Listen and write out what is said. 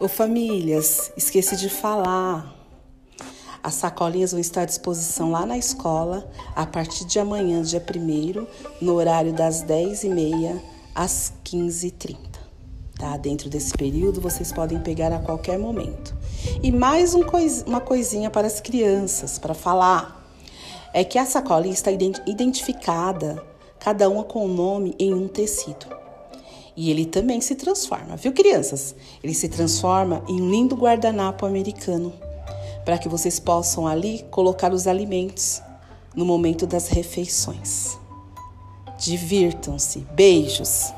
Ô famílias, esqueci de falar. As sacolinhas vão estar à disposição lá na escola a partir de amanhã, dia 1 no horário das 10h30 às 15h30. Tá? Dentro desse período vocês podem pegar a qualquer momento. E mais um cois uma coisinha para as crianças, para falar. É que a sacolinha está identificada, cada uma com o nome em um tecido. E ele também se transforma, viu, crianças? Ele se transforma em um lindo guardanapo americano, para que vocês possam ali colocar os alimentos no momento das refeições. Divirtam-se. Beijos!